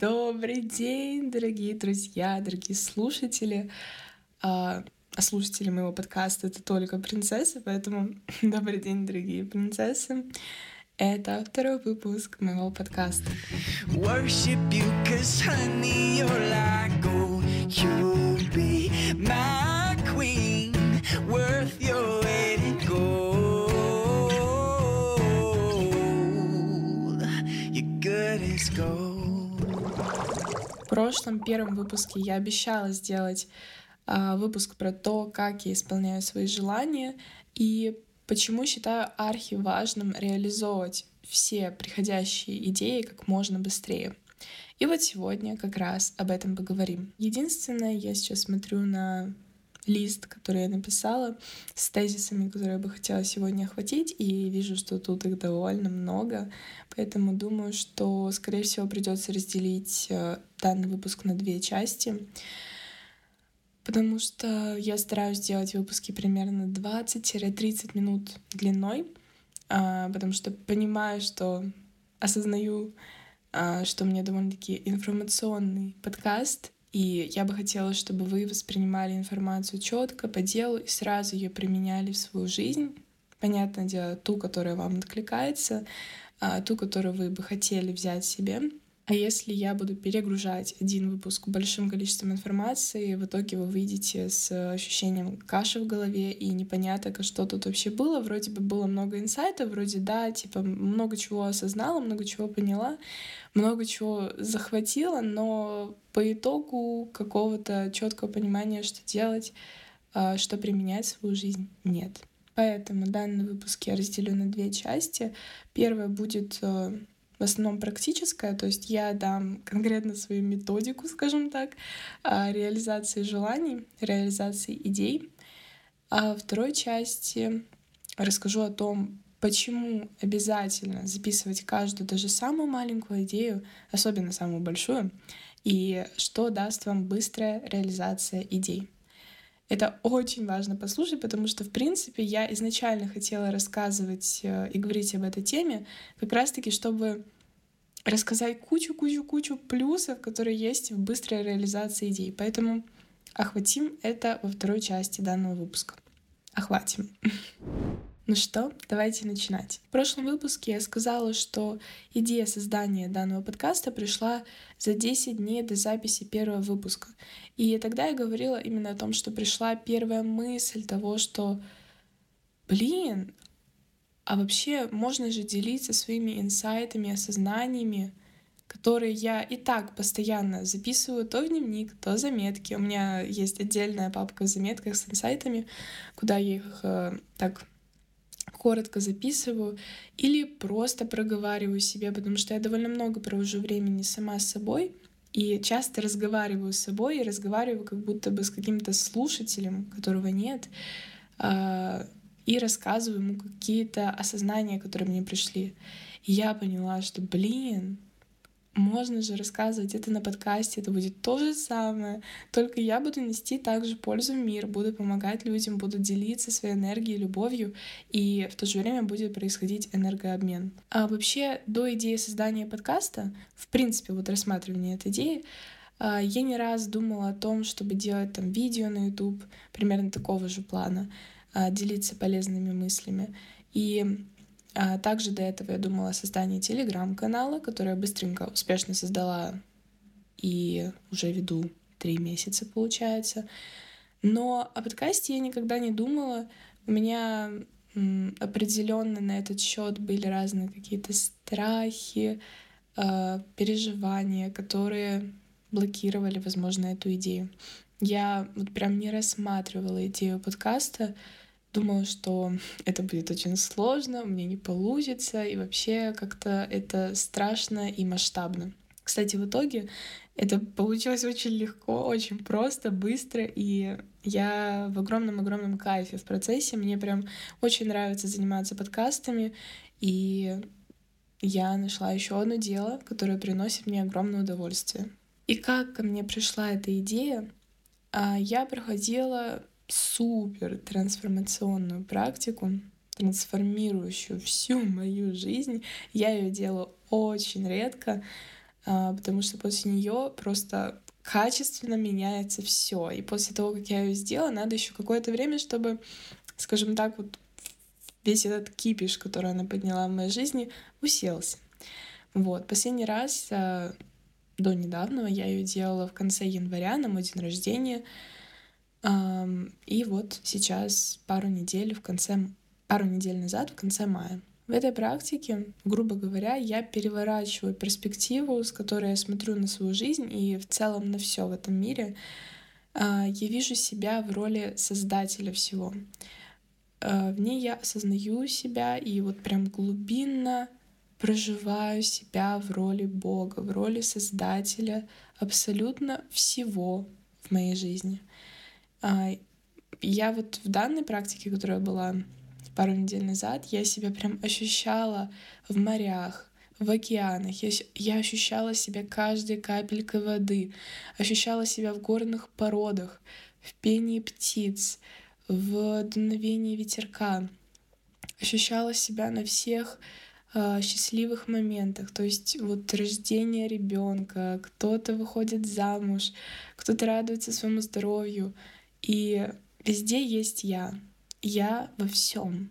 Добрый день, дорогие друзья, дорогие слушатели. А, а слушатели моего подкаста — это только принцессы, поэтому добрый день, дорогие принцессы. Это второй выпуск моего подкаста. Worship you. Прошлом первом выпуске я обещала сделать а, выпуск про то, как я исполняю свои желания и Почему считаю архи важным реализовывать все приходящие идеи как можно быстрее? И вот сегодня как раз об этом поговорим. Единственное, я сейчас смотрю на лист, который я написала, с тезисами, которые я бы хотела сегодня охватить, и вижу, что тут их довольно много, поэтому думаю, что, скорее всего, придется разделить э, данный выпуск на две части потому что я стараюсь делать выпуски примерно 20-30 минут длиной, а, потому что понимаю, что осознаю, а, что у меня довольно-таки информационный подкаст, и я бы хотела, чтобы вы воспринимали информацию четко, по делу и сразу ее применяли в свою жизнь. Понятное дело, ту, которая вам откликается, а, ту, которую вы бы хотели взять себе. А если я буду перегружать один выпуск большим количеством информации, в итоге вы выйдете с ощущением каши в голове и непонятно, что тут вообще было. Вроде бы было много инсайтов, вроде да, типа много чего осознала, много чего поняла, много чего захватила, но по итогу какого-то четкого понимания, что делать, а, что применять в свою жизнь, нет. Поэтому данный выпуск я разделю на две части. Первая будет э, в основном практическая, то есть я дам конкретно свою методику, скажем так, а, реализации желаний, реализации идей. А во второй части расскажу о том, почему обязательно записывать каждую, даже самую маленькую идею, особенно самую большую, и что даст вам быстрая реализация идей. Это очень важно послушать, потому что, в принципе, я изначально хотела рассказывать э, и говорить об этой теме, как раз-таки, чтобы рассказать кучу-кучу-кучу плюсов, которые есть в быстрой реализации идей. Поэтому охватим это во второй части данного выпуска. Охватим. Ну что, давайте начинать. В прошлом выпуске я сказала, что идея создания данного подкаста пришла за 10 дней до записи первого выпуска. И тогда я говорила именно о том, что пришла первая мысль того, что, блин, а вообще можно же делиться своими инсайтами, осознаниями, которые я и так постоянно записываю то в дневник, то заметки. У меня есть отдельная папка в заметках с инсайтами, куда я их э, так коротко записываю или просто проговариваю себе, потому что я довольно много провожу времени сама с собой и часто разговариваю с собой и разговариваю как будто бы с каким-то слушателем, которого нет, а, и рассказываю ему какие-то осознания, которые мне пришли. И я поняла, что, блин, можно же рассказывать это на подкасте, это будет то же самое, только я буду нести также пользу в мир, буду помогать людям, буду делиться своей энергией, любовью, и в то же время будет происходить энергообмен. А вообще, до идеи создания подкаста, в принципе, вот рассматривания этой идеи, а, я не раз думала о том, чтобы делать там видео на YouTube, примерно такого же плана, делиться полезными мыслями. И а также до этого я думала о создании телеграм-канала, который я быстренько, успешно создала и уже веду три месяца, получается. Но о подкасте я никогда не думала. У меня определенно на этот счет были разные какие-то страхи, э, переживания, которые блокировали, возможно, эту идею. Я вот прям не рассматривала идею подкаста, Думала, что это будет очень сложно, мне не получится, и вообще как-то это страшно и масштабно. Кстати, в итоге это получилось очень легко, очень просто, быстро, и я в огромном-огромном кайфе в процессе. Мне прям очень нравится заниматься подкастами, и я нашла еще одно дело, которое приносит мне огромное удовольствие. И как ко мне пришла эта идея? А, я проходила супер трансформационную практику, трансформирующую всю мою жизнь. Я ее делаю очень редко. а, потому что после нее просто качественно меняется все. И после того, как я ее сделала, надо еще какое-то время, чтобы, скажем так, вот весь этот кипиш, который она подняла в моей жизни, уселся. Вот. Последний раз а, до недавнего я ее делала в конце января на мой день рождения. И вот сейчас пару недель в конце, пару недель назад в конце мая. В этой практике, грубо говоря, я переворачиваю перспективу, с которой я смотрю на свою жизнь и в целом на все в этом мире. А, я вижу себя в роли создателя всего. А, в ней я осознаю себя и вот прям глубинно проживаю себя в роли Бога, в роли Создателя абсолютно всего в моей жизни. А, я вот в данной практике, которая была пару недель назад, я себя прям ощущала в морях, в океанах. Я, я ощущала себя каждой капелькой воды, ощущала себя в горных породах, в пении птиц, в дуновении ветерка. Ощущала себя на всех э, счастливых моментах. То есть вот рождение ребенка, кто-то выходит замуж, кто-то радуется своему здоровью. И везде есть я я во всем.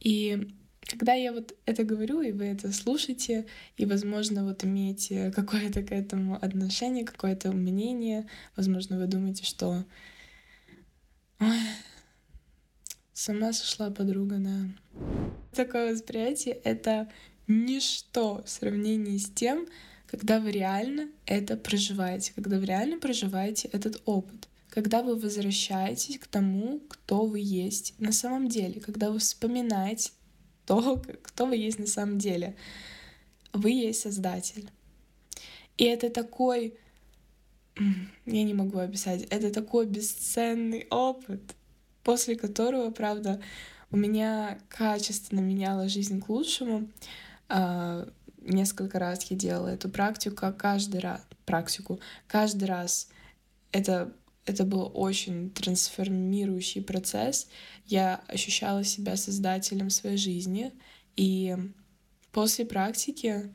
И когда я вот это говорю, и вы это слушаете, и, возможно, вот имеете какое-то к этому отношение, какое-то мнение, возможно, вы думаете, что Ой, сама сошла подруга, да. Такое восприятие — это ничто в сравнении с тем, когда вы реально это проживаете, когда вы реально проживаете этот опыт когда вы возвращаетесь к тому, кто вы есть на самом деле, когда вы вспоминаете то, кто вы есть на самом деле. Вы есть Создатель. И это такой, я не могу описать, это такой бесценный опыт, после которого, правда, у меня качественно меняла жизнь к лучшему. А, несколько раз я делала эту практику, каждый раз, практику, каждый раз это это был очень трансформирующий процесс. Я ощущала себя создателем своей жизни. И после практики,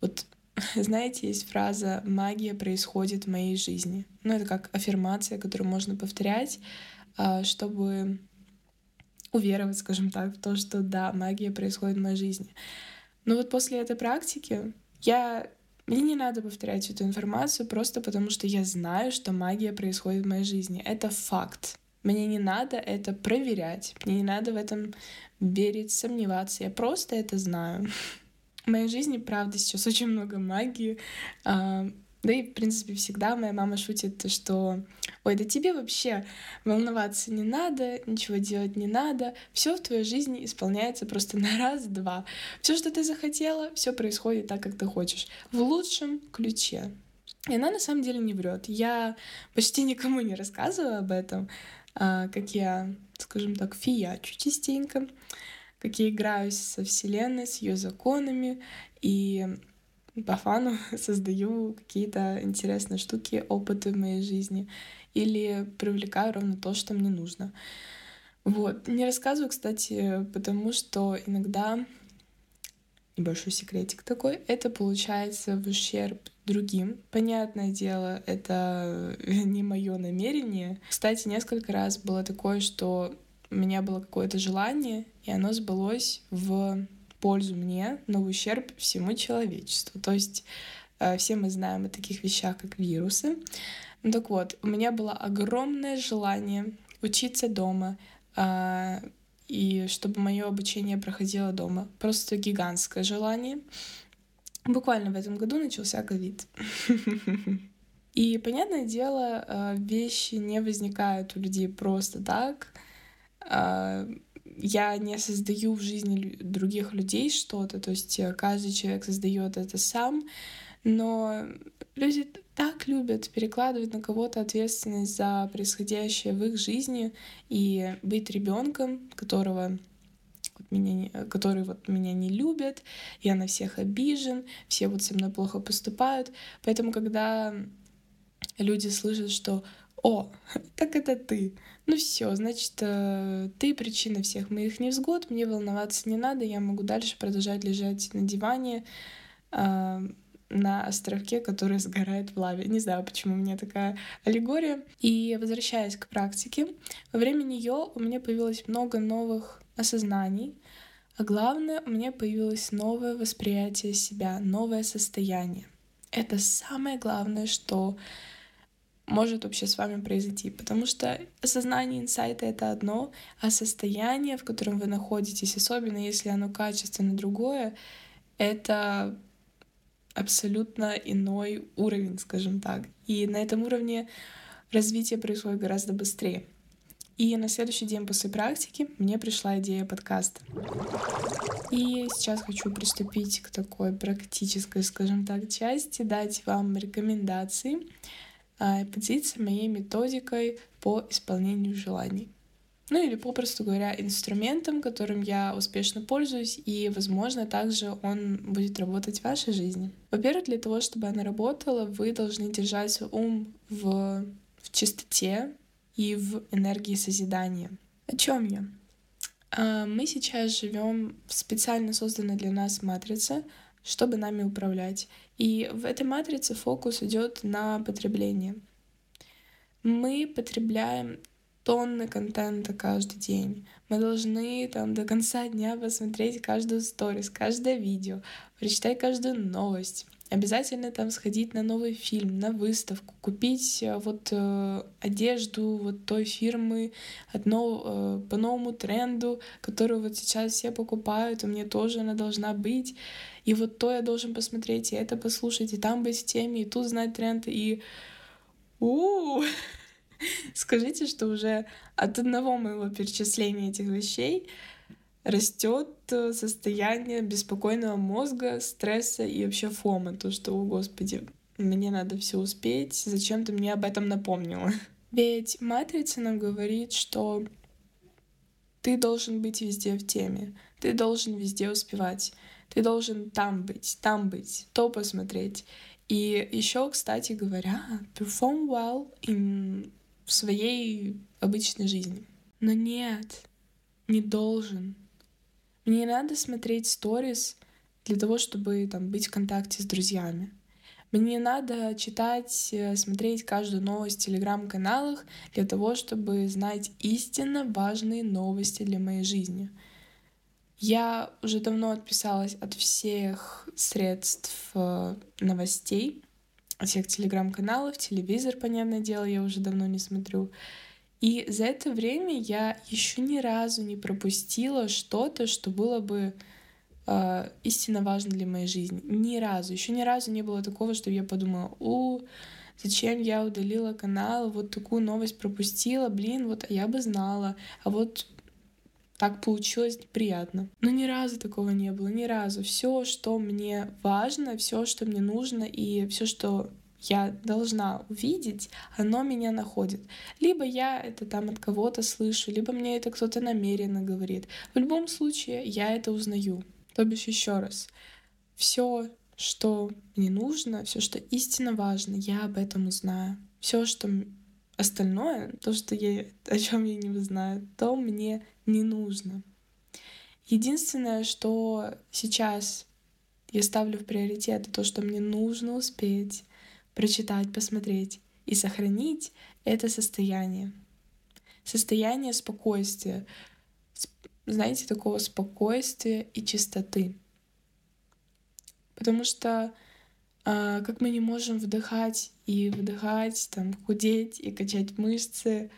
вот знаете, есть фраза «магия происходит в моей жизни». Ну, это как аффирмация, которую можно повторять, а, чтобы уверовать, скажем так, в то, что да, магия происходит в моей жизни. Но вот после этой практики я мне не надо повторять эту информацию просто потому, что я знаю, что магия происходит в моей жизни. Это факт. Мне не надо это проверять, мне не надо в этом верить, сомневаться. Я просто это знаю. В моей жизни, правда, сейчас очень много магии. Да и, в принципе, всегда моя мама шутит, что ой, да тебе вообще волноваться не надо, ничего делать не надо, все в твоей жизни исполняется просто на раз-два. Все, что ты захотела, все происходит так, как ты хочешь. В лучшем ключе. И она на самом деле не врет. Я почти никому не рассказываю об этом, а, как я, скажем так, фиячу частенько, как я играюсь со Вселенной, с ее законами. И по фану создаю какие-то интересные штуки, опыты в моей жизни или привлекаю ровно то, что мне нужно. Вот. Не рассказываю, кстати, потому что иногда небольшой секретик такой, это получается в ущерб другим. Понятное дело, это не мое намерение. Кстати, несколько раз было такое, что у меня было какое-то желание, и оно сбылось в пользу мне, но в ущерб всему человечеству. То есть э, все мы знаем о таких вещах, как вирусы. Ну так вот, у меня было огромное желание учиться дома, э, и чтобы мое обучение проходило дома. Просто гигантское желание. Буквально в этом году начался ковид. И, понятное дело, э, вещи не возникают у людей просто так я не создаю в жизни других людей что-то, то есть э, каждый человек создает это сам, но люди так любят перекладывать на кого-то ответственность за происходящее в их жизни и быть ребенком, которого вот меня, который вот меня не любят, я на всех обижен, все вот со мной плохо поступают. Поэтому, когда люди слышат, что «О, так это ты», ну все, значит, э, ты причина всех моих невзгод, мне волноваться не надо, я могу дальше продолжать лежать на диване, а, на островке, который сгорает в лаве. Не знаю, почему у меня такая аллегория. И возвращаясь к практике, во время нее у меня появилось много новых осознаний, а главное, у меня появилось новое восприятие себя, новое состояние. Это самое главное, что может вообще с вами произойти. Потому что осознание инсайта — это одно, а состояние, в котором вы находитесь, особенно если оно качественно другое, это абсолютно иной уровень, скажем так. И на этом уровне развитие происходит гораздо быстрее. И на следующий день после практики мне пришла идея подкаста. И сейчас хочу приступить к такой практической, скажем так, части, дать вам рекомендации, поделиться моей методикой по исполнению желаний. Ну или, попросту говоря, инструментом, которым я успешно пользуюсь, и, возможно, также он будет работать в вашей жизни. Во-первых, для того, чтобы она работала, вы должны держать ум в, в чистоте и в энергии созидания. О чем я? А, мы сейчас живем в специально созданной для нас матрице, чтобы нами управлять. И в этой матрице фокус идет на потребление. Мы потребляем тонны контента каждый день. Мы должны там до конца дня посмотреть каждую сторис, каждое видео, прочитать каждую новость. Обязательно там сходить на новый фильм, на выставку, купить э, вот э, одежду вот той фирмы одно, э, по новому тренду, которую вот сейчас все покупают, и мне тоже она должна быть. И вот то я должен посмотреть, и это послушать, и там быть в теме, и тут знать тренд, и... У-у-у! Скажите, что уже от одного моего перечисления этих вещей растет э, состояние беспокойного мозга, стресса и вообще фома. То, что, о господи, мне надо все успеть, зачем ты мне об этом напомнила? Ведь матрица нам говорит, что ты должен быть везде в теме, ты должен везде успевать, ты должен там быть, там быть, то посмотреть. И еще, кстати говоря, perform well in в своей обычной жизни. Но нет, не должен. Мне не надо смотреть сторис для того, чтобы там, быть в контакте с друзьями. Мне не надо читать, э, смотреть каждую новость в телеграм-каналах для того, чтобы знать истинно важные новости для моей жизни. Я уже давно отписалась от всех средств э, новостей, всех телеграм-каналов, телевизор, понятное дело, я уже давно не смотрю. И за это время я еще ни разу не пропустила что-то, что было бы э, истинно важно для моей жизни. Ни разу. Еще ни разу не было такого, что я подумала, у, зачем я удалила канал, вот такую новость пропустила, блин, вот я бы знала. А вот так получилось приятно. Но ни разу такого не было, ни разу. Все, что мне важно, все, что мне нужно и все, что я должна увидеть, оно меня находит. Либо я это там от кого-то слышу, либо мне это кто-то намеренно говорит. В любом случае я это узнаю. То бишь еще раз, все, что мне нужно, все, что истинно важно, я об этом узнаю. Все, что остальное, то, что я, о чем я не знаю, то мне не нужно. Единственное, что сейчас я ставлю в приоритет, то, что мне нужно успеть прочитать, посмотреть и сохранить это состояние. Состояние спокойствия. Знаете, такого спокойствия и чистоты. Потому что как мы не можем вдыхать и вдыхать, там, худеть и качать мышцы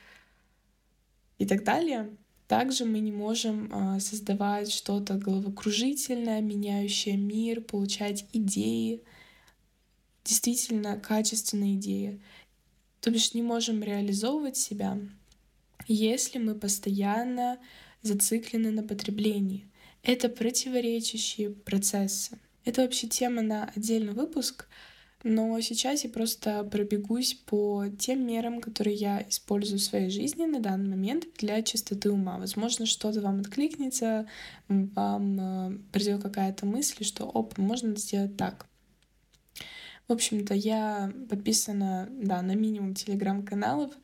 и так далее, также мы не можем а, создавать что-то головокружительное, меняющее мир, получать идеи, действительно качественные идеи. То бишь не можем реализовывать себя, если мы постоянно зациклены на потреблении. Это противоречащие процессы. Это вообще тема на отдельный выпуск, но сейчас я просто пробегусь по тем мерам, которые я использую в своей жизни на данный момент для чистоты ума. Возможно, что-то вам откликнется, вам э, придет какая-то мысль, что оп, можно сделать так. В общем-то, я подписана да, на минимум телеграм-каналов,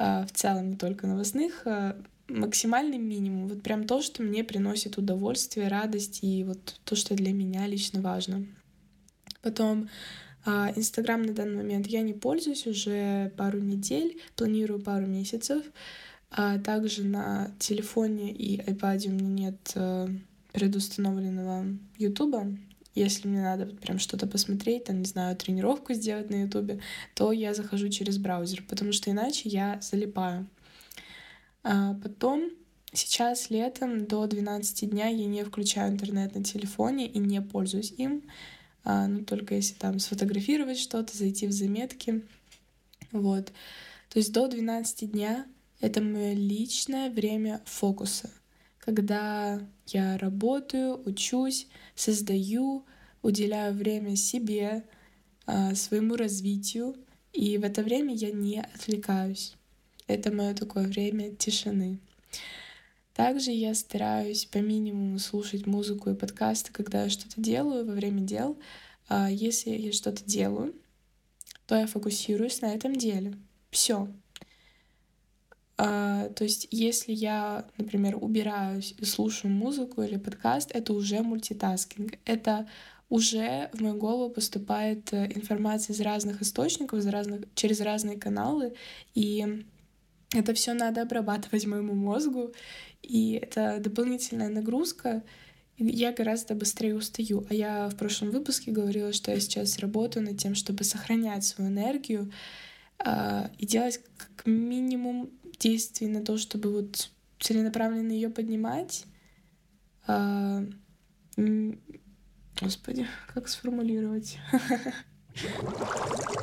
э, в целом не только новостных, э, максимальный минимум, вот прям то, что мне приносит удовольствие, радость и вот то, что для меня лично важно. Потом а, Инстаграм на данный момент я не пользуюсь уже пару недель, планирую пару месяцев. А также на телефоне и iPad у меня нет э, предустановленного Ютуба. Если мне надо прям что-то посмотреть, там, не знаю, тренировку сделать на Ютубе, то я захожу через браузер, потому что иначе я залипаю. А потом, сейчас летом до 12 дня я не включаю интернет на телефоне и не пользуюсь им. А, ну, только если там сфотографировать что-то, зайти в заметки. Вот. То есть до 12 дня это мое личное время фокуса, когда я работаю, учусь, создаю, уделяю время себе, а, своему развитию, и в это время я не отвлекаюсь. Это мое такое время тишины. Также я стараюсь по минимуму слушать музыку и подкасты, когда я что-то делаю во время дел. А если я что-то делаю, то я фокусируюсь на этом деле. Все. А, то есть, если я, например, убираюсь и слушаю музыку или подкаст, это уже мультитаскинг. Это уже в мою голову поступает э, информация из разных источников, из разных, через разные каналы, и это все надо обрабатывать моему мозгу, и это дополнительная нагрузка, я гораздо быстрее устаю. А я в прошлом выпуске говорила, что я сейчас работаю над тем, чтобы сохранять свою энергию э, и делать как минимум действий на то, чтобы вот целенаправленно ее поднимать. Э, господи, как сформулировать?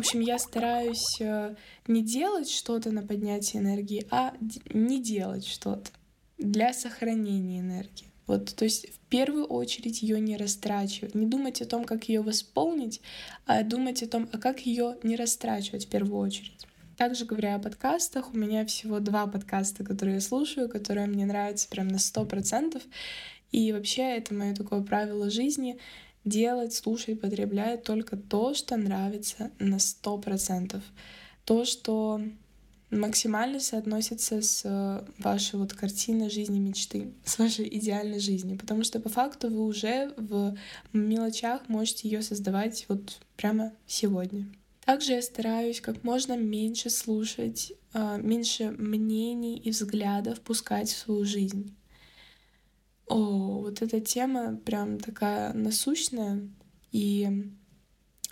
Общем, я стараюсь э, не делать что-то на поднятие энергии, а не делать что-то для сохранения энергии. Вот, то есть в первую очередь ее не растрачивать, не думать о том, как ее восполнить, а думать о том, а как ее не растрачивать в первую очередь. Также говоря о подкастах, у меня всего два подкаста, которые я слушаю, которые мне нравятся прям на сто процентов. И вообще это мое такое правило жизни — делать, слушать, потреблять только то, что нравится на сто процентов. То, что максимально соотносится с э, вашей вот картиной жизни мечты, с вашей идеальной жизнью, потому что по факту вы уже в мелочах можете ее создавать вот прямо сегодня. Также я стараюсь как можно меньше слушать, э, меньше мнений и взглядов пускать в свою жизнь. О, вот эта тема прям такая насущная, и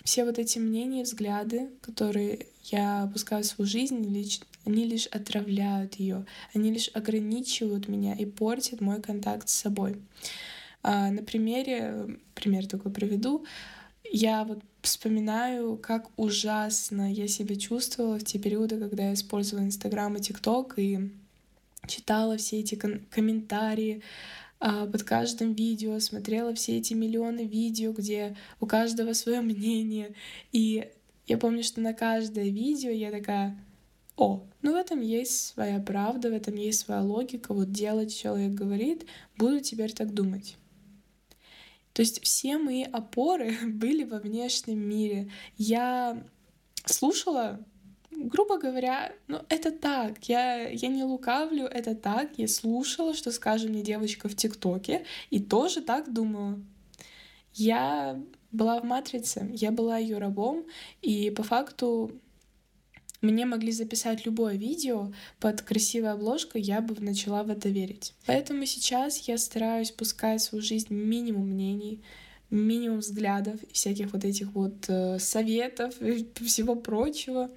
все вот эти мнения взгляды, которые я пускаю в свою жизнь, лич, они лишь отравляют ее, они лишь ограничивают меня и портят мой контакт с собой. А, на примере, пример такой приведу, я вот вспоминаю, как ужасно я себя чувствовала в те периоды, когда я использовала Инстаграм и ТикТок и читала все эти ком- комментарии, под каждым видео, смотрела все эти миллионы видео, где у каждого свое мнение. И я помню, что на каждое видео я такая, о, ну в этом есть своя правда, в этом есть своя логика, вот делать человек говорит, буду теперь так думать. То есть все мои опоры были во внешнем мире. Я слушала грубо говоря, ну это так, я, я не лукавлю, это так, я слушала, что скажет мне девочка в ТикТоке, и тоже так думала. Я была в «Матрице», я была ее рабом, и по факту мне могли записать любое видео под красивой обложкой, я бы начала в это верить. Поэтому сейчас я стараюсь пускать в свою жизнь минимум мнений, минимум взглядов, всяких вот этих вот э, советов и всего прочего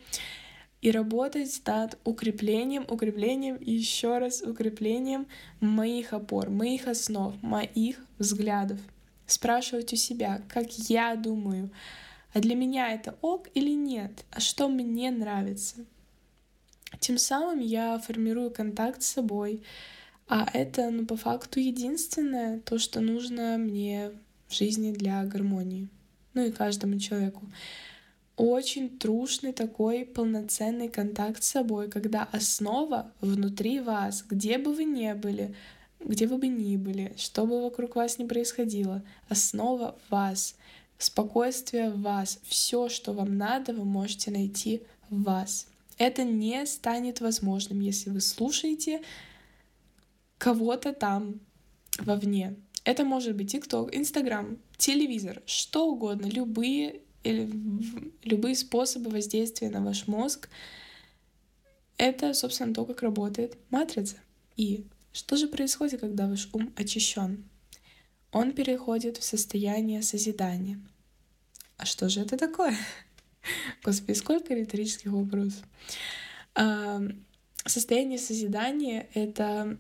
и работать над укреплением, укреплением и еще раз укреплением моих опор, моих основ, моих взглядов. Спрашивать у себя, как я думаю, а для меня это ок или нет, а что мне нравится. Тем самым я формирую контакт с собой, а это, ну, по факту единственное, то, что нужно мне в жизни для гармонии, ну и каждому человеку очень трушный такой полноценный контакт с собой, когда основа внутри вас, где бы вы ни были, где вы бы ни были, что бы вокруг вас ни происходило, основа вас, спокойствие в вас, все, что вам надо, вы можете найти в вас. Это не станет возможным, если вы слушаете кого-то там вовне. Это может быть ТикТок, Инстаграм, телевизор, что угодно, любые, или, любые способы воздействия на ваш мозг. Это, собственно, то, как работает матрица. И что же происходит, когда ваш ум очищен? Он переходит в состояние созидания. А что же это такое? Господи, сколько риторических вопросов. Состояние созидания — это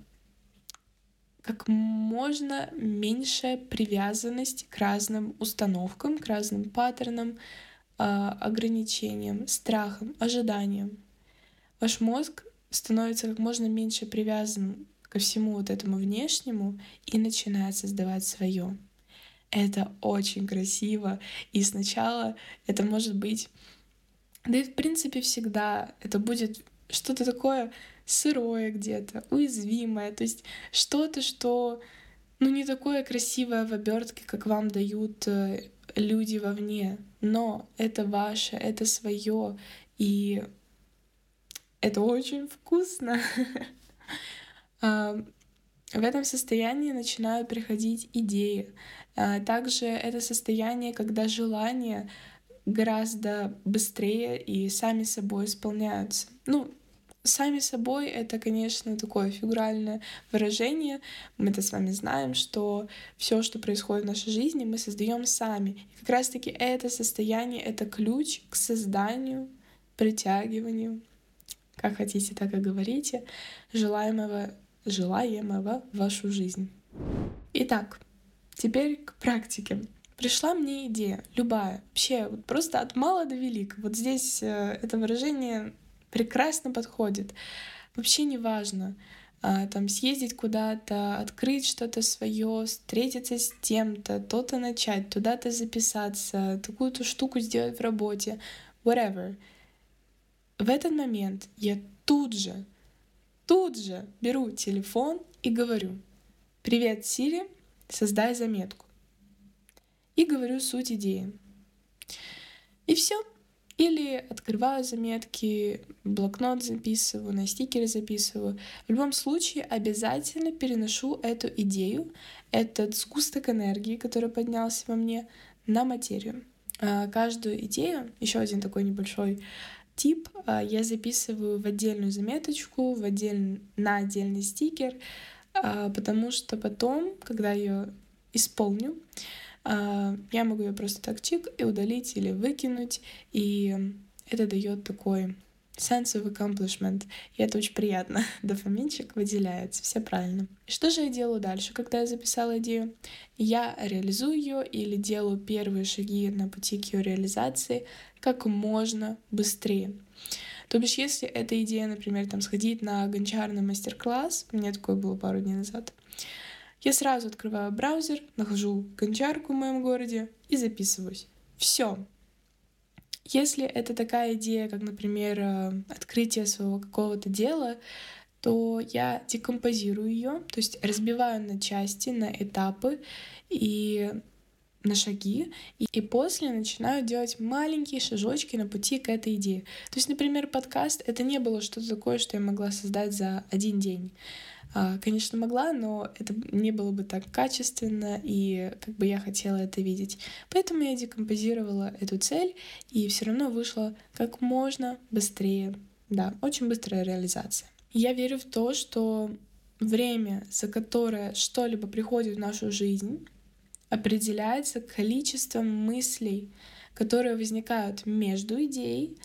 как можно меньше привязанность к разным установкам, к разным паттернам, а, ограничениям, страхам, ожиданиям. Ваш мозг становится как можно меньше привязанным ко всему вот этому внешнему и начинает создавать свое. Это очень красиво, и сначала это может быть, да и в принципе всегда это будет что-то такое сырое где-то, уязвимое, то есть что-то, что ну не такое красивое в обертке, как вам дают э, люди вовне, но это ваше, это свое, и это очень вкусно. В этом состоянии начинают приходить идеи. А, также это состояние, когда желания гораздо быстрее и сами собой исполняются. Ну, сами собой это, конечно, такое фигуральное выражение. Мы это с вами знаем, что все, что происходит в нашей жизни, мы создаем сами. И как раз-таки это состояние — это ключ к созданию, притягиванию, как хотите, так и говорите, желаемого, желаемого в вашу жизнь. Итак, теперь к практике. Пришла мне идея, любая, вообще, вот просто от мала до велика. Вот здесь э, это выражение прекрасно подходит. Вообще не важно, а, там съездить куда-то, открыть что-то свое, встретиться с тем-то, то-то начать, туда-то записаться, такую-то штуку сделать в работе, whatever. В этот момент я тут же, тут же беру телефон и говорю, привет, Сири, создай заметку. И говорю суть идеи. И все. Или открываю заметки, блокнот записываю, на стикеры записываю. В любом случае обязательно переношу эту идею, этот сгусток энергии, который поднялся во мне, на материю. А, каждую идею, еще один такой небольшой тип, а, я записываю в отдельную заметочку, в отдель... на отдельный стикер, а, потому что потом, когда ее исполню, я могу ее просто так чик и удалить или выкинуть, и это дает такой sense of accomplishment, и это очень приятно. Дофаминчик выделяется, все правильно. Что же я делаю дальше, когда я записала идею? Я реализую ее или делаю первые шаги на пути к ее реализации как можно быстрее. То бишь, если эта идея, например, там сходить на гончарный мастер-класс, у меня такое было пару дней назад, я сразу открываю браузер, нахожу гончарку в моем городе и записываюсь. Все. Если это такая идея, как, например, э, открытие своего какого-то дела, то я декомпозирую ее, то есть разбиваю на части, на этапы и на шаги, и, и после начинаю делать маленькие шажочки на пути к этой идее. То есть, например, подкаст — это не было что-то такое, что я могла создать за один день. А, конечно, могла, но это не было бы так качественно, и как бы я хотела это видеть. Поэтому я декомпозировала эту цель, и все равно вышла как можно быстрее. Да, очень быстрая реализация. Я верю в то, что время, за которое что-либо приходит в нашу жизнь, определяется количеством мыслей, которые возникают между идеей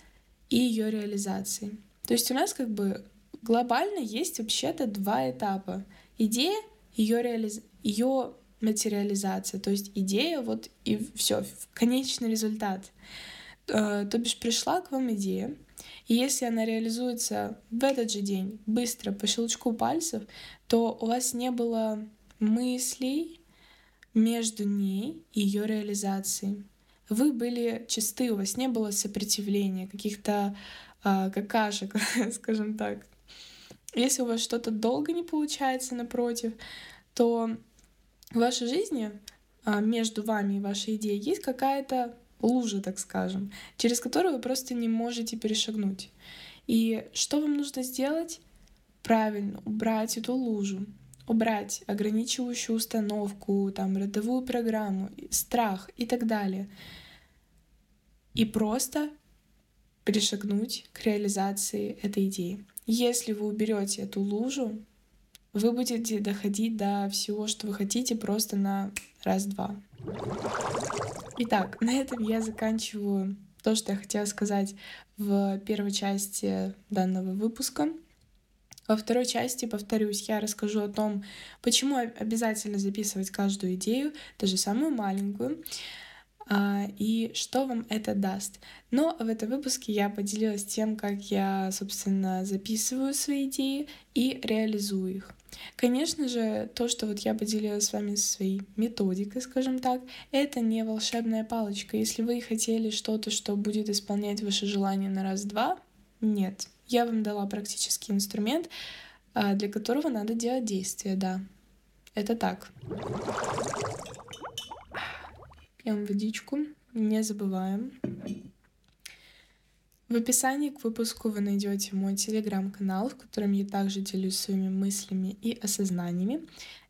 и ее реализацией. То есть у нас как бы глобально есть вообще-то два этапа. Идея, ее, реализ... ее материализация, то есть идея, вот и все, конечный результат. Э, то бишь пришла к вам идея, и если она реализуется в этот же день, быстро, по щелчку пальцев, то у вас не было мыслей между ней и ее реализацией. Вы были чисты, у вас не было сопротивления, каких-то э, какашек, скажем так. Если у вас что-то долго не получается, напротив, то в вашей жизни а, между вами и вашей идеей есть какая-то лужа, так скажем, через которую вы просто не можете перешагнуть. И что вам нужно сделать? Правильно, убрать эту лужу. убрать ограничивающую установку, там, родовую программу, страх и так далее. И просто перешагнуть к реализации этой идеи. Если вы уберете эту лужу, вы будете доходить до всего, что вы хотите, просто на раз-два. Итак, на этом я заканчиваю то, что я хотела сказать в первой части данного выпуска. Во второй части, повторюсь, я расскажу о том, почему обязательно записывать каждую идею, даже самую маленькую, и что вам это даст. Но в этом выпуске я поделилась тем, как я, собственно, записываю свои идеи и реализую их. Конечно же, то, что вот я поделилась с вами своей методикой, скажем так, это не волшебная палочка. Если вы хотели что-то, что будет исполнять ваши желания на раз-два, нет. Я вам дала практический инструмент, а, для которого надо делать действия, да. Это так. Пьем водичку, не забываем. В описании к выпуску вы найдете мой телеграм-канал, в котором я также делюсь своими мыслями и осознаниями,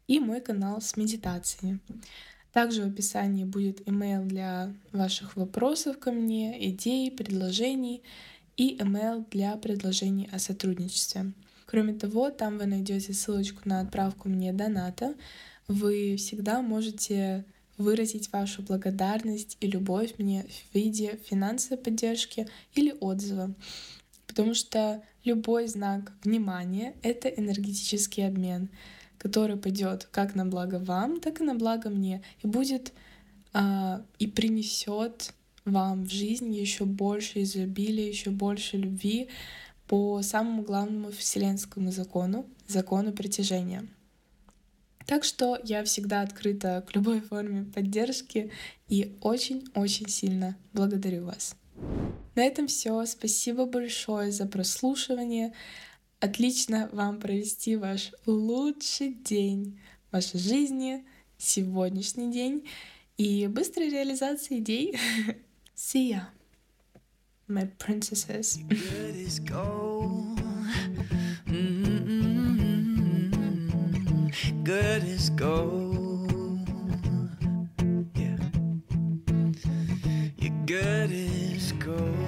и мой канал с медитациями. Также в описании будет email для ваших вопросов ко мне, идей, предложений и email для предложений о сотрудничестве. Кроме того, там вы найдете ссылочку на отправку мне доната. Вы всегда можете выразить вашу благодарность и любовь мне в виде финансовой поддержки или отзыва. Потому что любой знак внимания — это энергетический обмен, который пойдет как на благо вам, так и на благо мне, и будет а, и принесет вам в жизнь еще больше изобилия, еще больше любви по самому главному вселенскому закону, закону притяжения. Так что я всегда открыта к любой форме поддержки и очень-очень сильно благодарю вас. На этом все. Спасибо большое за прослушивание. Отлично вам провести ваш лучший день вашей жизни, сегодняшний день и быстрой реализации идей. See ya, my princesses. Good as gold. Yeah, you're good as gold.